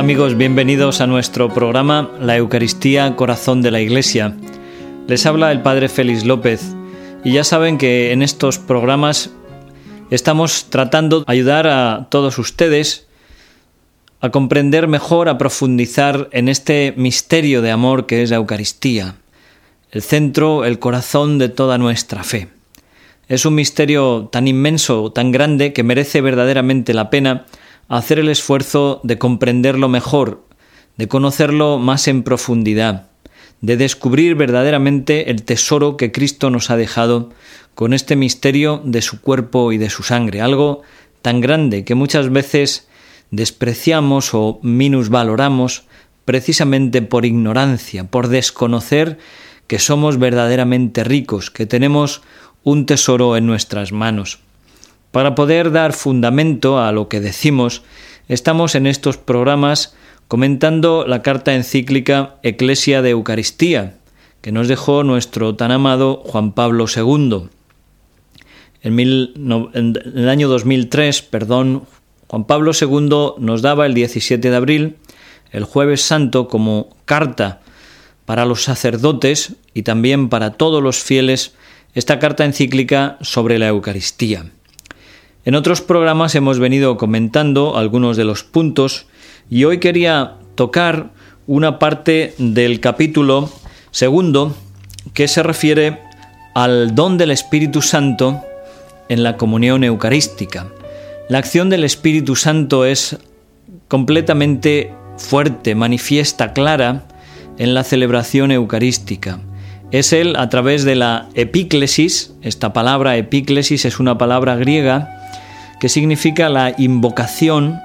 Amigos, bienvenidos a nuestro programa La Eucaristía Corazón de la Iglesia. Les habla el Padre Félix López y ya saben que en estos programas estamos tratando de ayudar a todos ustedes a comprender mejor, a profundizar en este misterio de amor que es la Eucaristía, el centro, el corazón de toda nuestra fe. Es un misterio tan inmenso, tan grande, que merece verdaderamente la pena hacer el esfuerzo de comprenderlo mejor, de conocerlo más en profundidad, de descubrir verdaderamente el tesoro que Cristo nos ha dejado con este misterio de su cuerpo y de su sangre, algo tan grande que muchas veces despreciamos o minusvaloramos precisamente por ignorancia, por desconocer que somos verdaderamente ricos, que tenemos un tesoro en nuestras manos. Para poder dar fundamento a lo que decimos, estamos en estos programas comentando la carta encíclica Eclesia de Eucaristía, que nos dejó nuestro tan amado Juan Pablo II. En, el año 2003, perdón, Juan Pablo II nos daba el 17 de abril, el jueves santo, como carta para los sacerdotes y también para todos los fieles, esta carta encíclica sobre la Eucaristía. En otros programas hemos venido comentando algunos de los puntos y hoy quería tocar una parte del capítulo segundo que se refiere al don del Espíritu Santo en la comunión eucarística. La acción del Espíritu Santo es completamente fuerte, manifiesta, clara en la celebración eucarística. Es Él a través de la epíclesis, esta palabra epíclesis es una palabra griega que significa la invocación,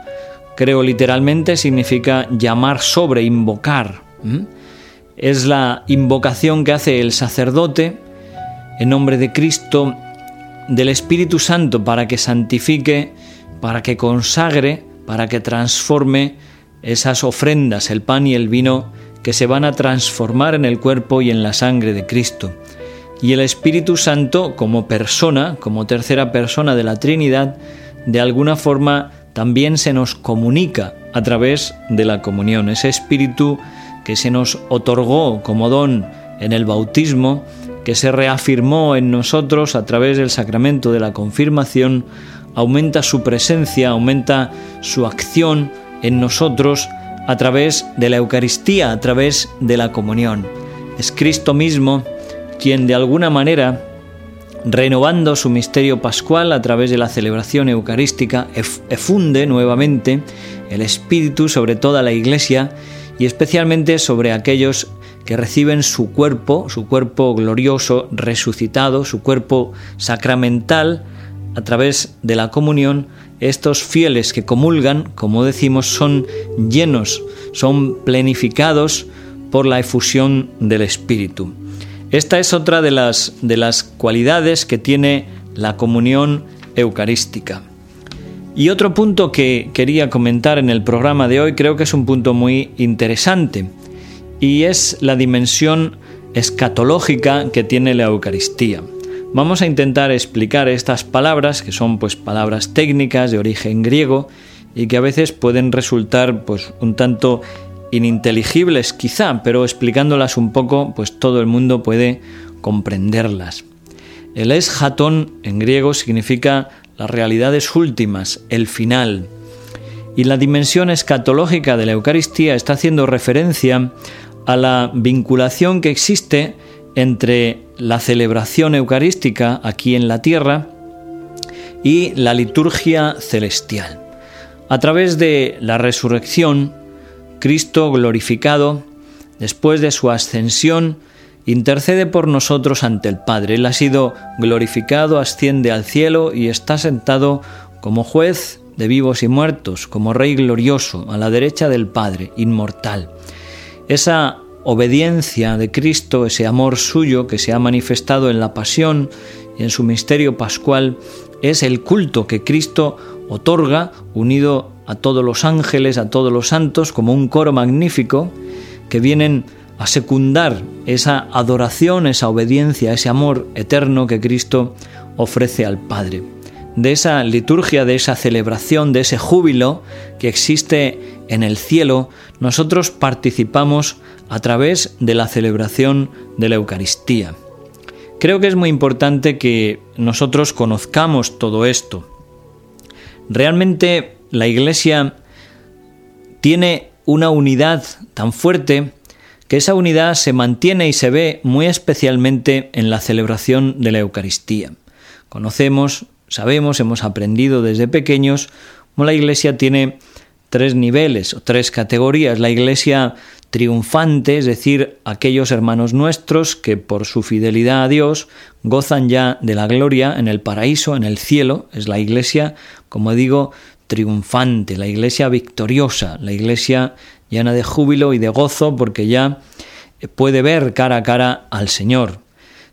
creo literalmente, significa llamar sobre, invocar. Es la invocación que hace el sacerdote en nombre de Cristo, del Espíritu Santo, para que santifique, para que consagre, para que transforme esas ofrendas, el pan y el vino, que se van a transformar en el cuerpo y en la sangre de Cristo. Y el Espíritu Santo, como persona, como tercera persona de la Trinidad, de alguna forma también se nos comunica a través de la comunión. Ese espíritu que se nos otorgó como don en el bautismo, que se reafirmó en nosotros a través del sacramento de la confirmación, aumenta su presencia, aumenta su acción en nosotros a través de la Eucaristía, a través de la comunión. Es Cristo mismo quien de alguna manera renovando su misterio pascual a través de la celebración eucarística, efunde nuevamente el Espíritu sobre toda la Iglesia y especialmente sobre aquellos que reciben su cuerpo, su cuerpo glorioso, resucitado, su cuerpo sacramental, a través de la comunión, estos fieles que comulgan, como decimos, son llenos, son plenificados por la efusión del Espíritu. Esta es otra de las, de las cualidades que tiene la comunión eucarística. Y otro punto que quería comentar en el programa de hoy creo que es un punto muy interesante y es la dimensión escatológica que tiene la Eucaristía. Vamos a intentar explicar estas palabras que son pues palabras técnicas de origen griego y que a veces pueden resultar pues un tanto ininteligibles quizá, pero explicándolas un poco, pues todo el mundo puede comprenderlas. El eshatón en griego significa las realidades últimas, el final. Y la dimensión escatológica de la Eucaristía está haciendo referencia a la vinculación que existe entre la celebración eucarística aquí en la tierra y la liturgia celestial. A través de la resurrección, Cristo glorificado, después de su ascensión, intercede por nosotros ante el Padre. Él ha sido glorificado, asciende al cielo y está sentado como juez de vivos y muertos, como Rey glorioso, a la derecha del Padre, inmortal. Esa obediencia de Cristo, ese amor suyo que se ha manifestado en la pasión y en su misterio pascual, es el culto que Cristo otorga unido a todos los ángeles, a todos los santos, como un coro magnífico, que vienen a secundar esa adoración, esa obediencia, ese amor eterno que Cristo ofrece al Padre. de esa liturgia, de esa celebración, de ese júbilo que existe en el cielo, nosotros participamos a través de la celebración de la Eucaristía. Creo que es muy importante que nosotros conozcamos todo esto. Realmente la Iglesia tiene una unidad tan fuerte que esa unidad se mantiene y se ve muy especialmente en la celebración de la Eucaristía. Conocemos, sabemos, hemos aprendido desde pequeños cómo la Iglesia tiene tres niveles o tres categorías. La Iglesia triunfante, es decir, aquellos hermanos nuestros que por su fidelidad a Dios gozan ya de la gloria en el paraíso, en el cielo. Es la Iglesia, como digo, triunfante, la Iglesia victoriosa, la Iglesia llena de júbilo y de gozo porque ya puede ver cara a cara al Señor.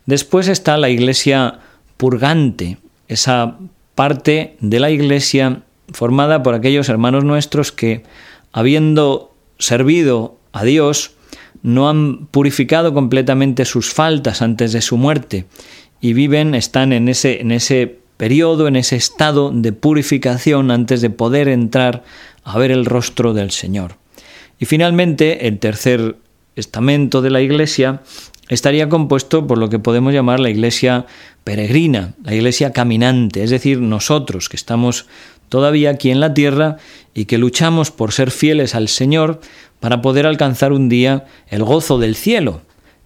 Después está la iglesia purgante, esa parte de la iglesia formada por aquellos hermanos nuestros que, habiendo servido a Dios, no han purificado completamente sus faltas antes de su muerte y viven, están en ese, en ese periodo, en ese estado de purificación antes de poder entrar a ver el rostro del Señor. Y finalmente, el tercer estamento de la Iglesia estaría compuesto por lo que podemos llamar la Iglesia peregrina, la Iglesia caminante, es decir, nosotros que estamos todavía aquí en la tierra y que luchamos por ser fieles al Señor para poder alcanzar un día el gozo del cielo,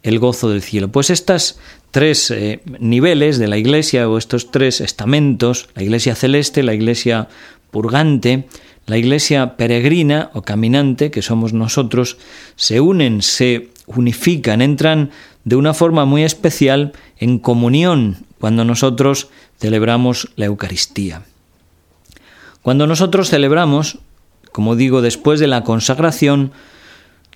el gozo del cielo. Pues estas tres eh, niveles de la Iglesia o estos tres estamentos, la Iglesia celeste, la Iglesia purgante, la iglesia peregrina o caminante, que somos nosotros, se unen, se unifican, entran de una forma muy especial en comunión cuando nosotros celebramos la Eucaristía. Cuando nosotros celebramos, como digo, después de la consagración,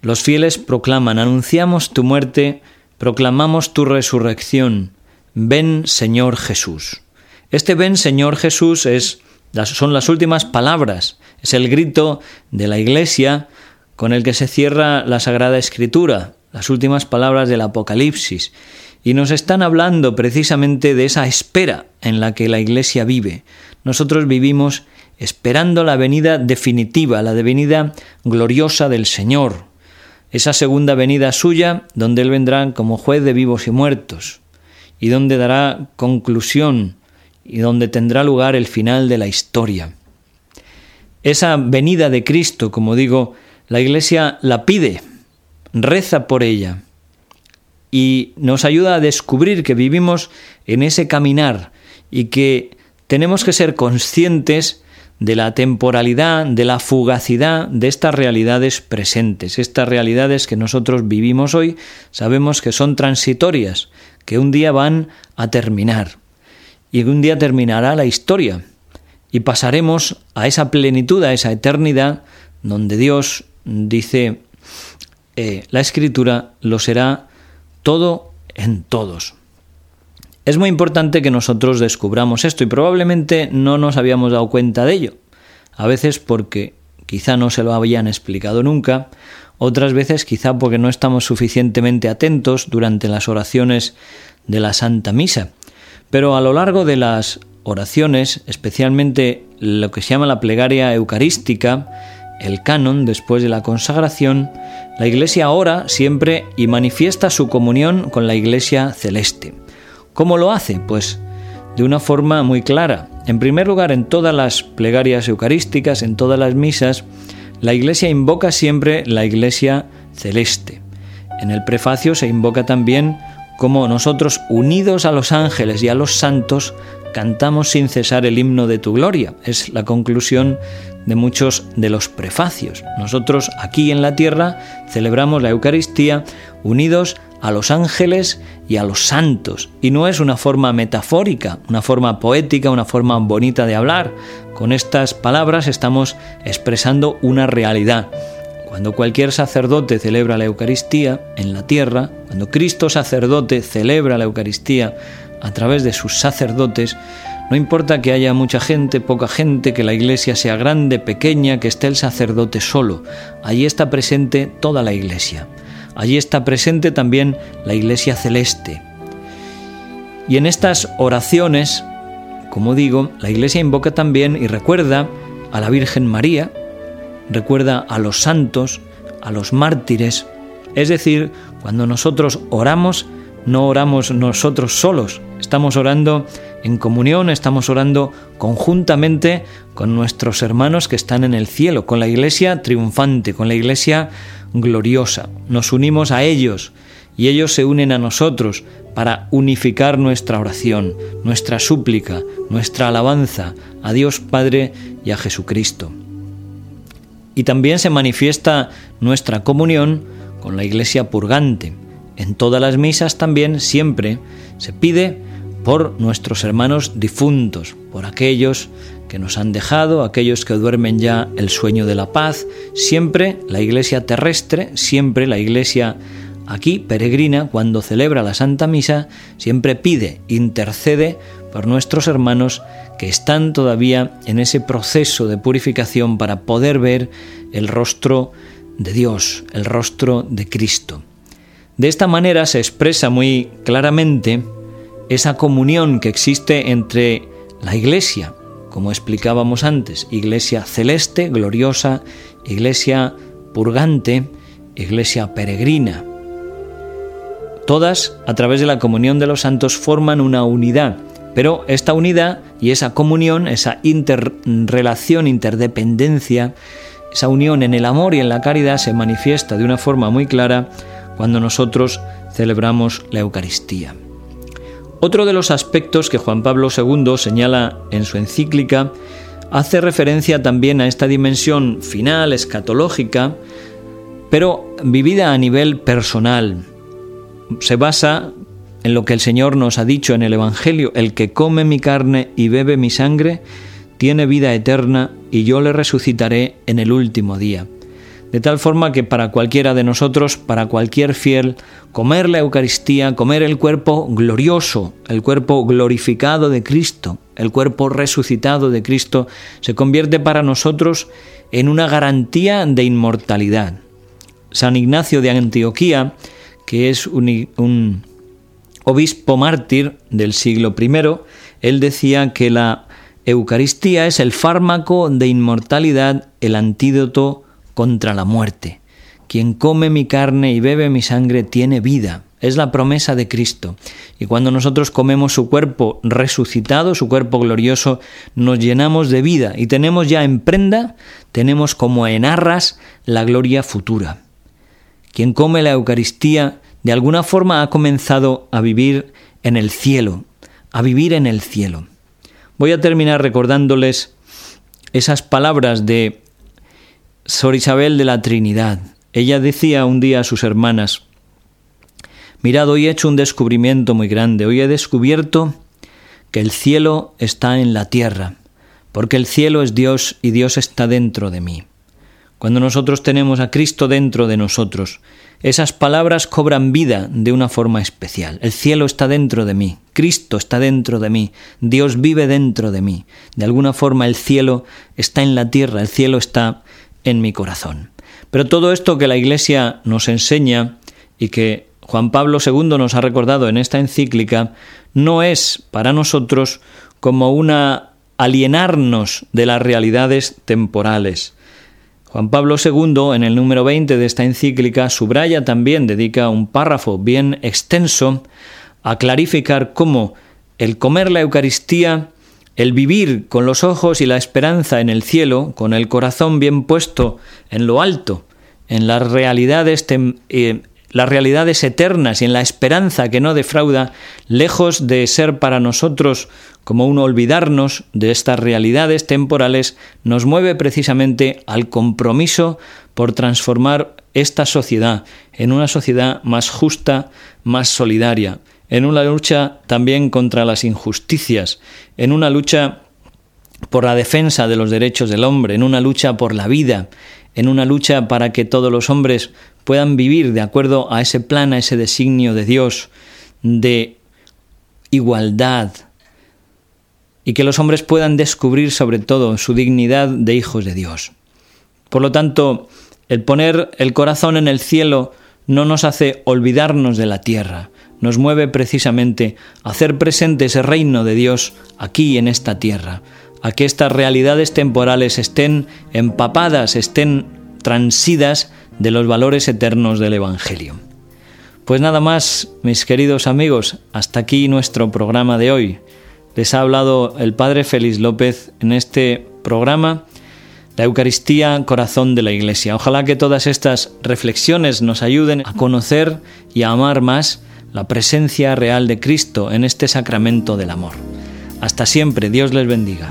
los fieles proclaman, anunciamos tu muerte, proclamamos tu resurrección, ven Señor Jesús. Este ven Señor Jesús es son las últimas palabras, es el grito de la Iglesia con el que se cierra la Sagrada Escritura, las últimas palabras del Apocalipsis, y nos están hablando precisamente de esa espera en la que la Iglesia vive. Nosotros vivimos esperando la venida definitiva, la venida gloriosa del Señor, esa segunda venida suya, donde Él vendrá como juez de vivos y muertos, y donde dará conclusión y donde tendrá lugar el final de la historia. Esa venida de Cristo, como digo, la Iglesia la pide, reza por ella y nos ayuda a descubrir que vivimos en ese caminar y que tenemos que ser conscientes de la temporalidad, de la fugacidad de estas realidades presentes, estas realidades que nosotros vivimos hoy, sabemos que son transitorias, que un día van a terminar y un día terminará la historia y pasaremos a esa plenitud, a esa eternidad, donde Dios dice, eh, la escritura lo será todo en todos. Es muy importante que nosotros descubramos esto y probablemente no nos habíamos dado cuenta de ello. A veces porque quizá no se lo habían explicado nunca, otras veces quizá porque no estamos suficientemente atentos durante las oraciones de la Santa Misa. Pero a lo largo de las oraciones, especialmente lo que se llama la plegaria eucarística, el canon después de la consagración, la Iglesia ora siempre y manifiesta su comunión con la Iglesia celeste. ¿Cómo lo hace? Pues de una forma muy clara. En primer lugar, en todas las plegarias eucarísticas, en todas las misas, la Iglesia invoca siempre la Iglesia celeste. En el prefacio se invoca también como nosotros, unidos a los ángeles y a los santos, cantamos sin cesar el himno de tu gloria. Es la conclusión de muchos de los prefacios. Nosotros aquí en la tierra celebramos la Eucaristía unidos a los ángeles y a los santos. Y no es una forma metafórica, una forma poética, una forma bonita de hablar. Con estas palabras estamos expresando una realidad. Cuando cualquier sacerdote celebra la Eucaristía en la tierra, cuando Cristo sacerdote celebra la Eucaristía a través de sus sacerdotes, no importa que haya mucha gente, poca gente, que la iglesia sea grande, pequeña, que esté el sacerdote solo, allí está presente toda la iglesia. Allí está presente también la iglesia celeste. Y en estas oraciones como digo, la Iglesia invoca también y recuerda a la Virgen María, recuerda a los santos, a los mártires. Es decir, cuando nosotros oramos, no oramos nosotros solos, estamos orando en comunión, estamos orando conjuntamente con nuestros hermanos que están en el cielo, con la iglesia triunfante, con la iglesia gloriosa. Nos unimos a ellos y ellos se unen a nosotros para unificar nuestra oración, nuestra súplica, nuestra alabanza a Dios Padre y a Jesucristo. Y también se manifiesta nuestra comunión con la iglesia purgante. En todas las misas también siempre se pide por nuestros hermanos difuntos, por aquellos que nos han dejado, aquellos que duermen ya el sueño de la paz, siempre la iglesia terrestre, siempre la iglesia aquí peregrina, cuando celebra la Santa Misa, siempre pide, intercede por nuestros hermanos que están todavía en ese proceso de purificación para poder ver el rostro de Dios, el rostro de Cristo. De esta manera se expresa muy claramente esa comunión que existe entre la Iglesia, como explicábamos antes, Iglesia celeste, gloriosa, Iglesia purgante, Iglesia peregrina. Todas, a través de la comunión de los santos, forman una unidad, pero esta unidad y esa comunión, esa interrelación, interdependencia, esa unión en el amor y en la caridad se manifiesta de una forma muy clara cuando nosotros celebramos la Eucaristía. Otro de los aspectos que Juan Pablo II señala en su encíclica hace referencia también a esta dimensión final, escatológica, pero vivida a nivel personal. Se basa en lo que el Señor nos ha dicho en el Evangelio, el que come mi carne y bebe mi sangre, tiene vida eterna y yo le resucitaré en el último día de tal forma que para cualquiera de nosotros, para cualquier fiel, comer la Eucaristía, comer el cuerpo glorioso, el cuerpo glorificado de Cristo, el cuerpo resucitado de Cristo, se convierte para nosotros en una garantía de inmortalidad. San Ignacio de Antioquía, que es un, un obispo mártir del siglo I, él decía que la Eucaristía es el fármaco de inmortalidad, el antídoto contra la muerte. Quien come mi carne y bebe mi sangre tiene vida. Es la promesa de Cristo. Y cuando nosotros comemos su cuerpo resucitado, su cuerpo glorioso, nos llenamos de vida y tenemos ya en prenda, tenemos como en arras la gloria futura. Quien come la Eucaristía de alguna forma ha comenzado a vivir en el cielo, a vivir en el cielo. Voy a terminar recordándoles esas palabras de Sor Isabel de la Trinidad. Ella decía un día a sus hermanas, Mirad, hoy he hecho un descubrimiento muy grande, hoy he descubierto que el cielo está en la tierra, porque el cielo es Dios y Dios está dentro de mí. Cuando nosotros tenemos a Cristo dentro de nosotros, esas palabras cobran vida de una forma especial. El cielo está dentro de mí, Cristo está dentro de mí, Dios vive dentro de mí. De alguna forma el cielo está en la tierra, el cielo está en mi corazón. Pero todo esto que la Iglesia nos enseña y que Juan Pablo II nos ha recordado en esta encíclica, no es para nosotros como una alienarnos de las realidades temporales. Juan Pablo II, en el número 20 de esta encíclica, subraya también, dedica un párrafo bien extenso a clarificar cómo el comer la Eucaristía el vivir con los ojos y la esperanza en el cielo, con el corazón bien puesto en lo alto, en las realidades, eh, las realidades eternas y en la esperanza que no defrauda, lejos de ser para nosotros como un olvidarnos de estas realidades temporales, nos mueve precisamente al compromiso por transformar esta sociedad en una sociedad más justa, más solidaria, en una lucha también contra las injusticias, en una lucha por la defensa de los derechos del hombre, en una lucha por la vida, en una lucha para que todos los hombres puedan vivir de acuerdo a ese plan, a ese designio de Dios de igualdad y que los hombres puedan descubrir sobre todo su dignidad de hijos de Dios. Por lo tanto, el poner el corazón en el cielo no nos hace olvidarnos de la tierra, nos mueve precisamente a hacer presente ese reino de Dios aquí en esta tierra, a que estas realidades temporales estén empapadas, estén transidas de los valores eternos del Evangelio. Pues nada más, mis queridos amigos, hasta aquí nuestro programa de hoy. Les ha hablado el Padre Félix López en este programa, la Eucaristía, corazón de la Iglesia. Ojalá que todas estas reflexiones nos ayuden a conocer y a amar más la presencia real de Cristo en este sacramento del amor. Hasta siempre, Dios les bendiga.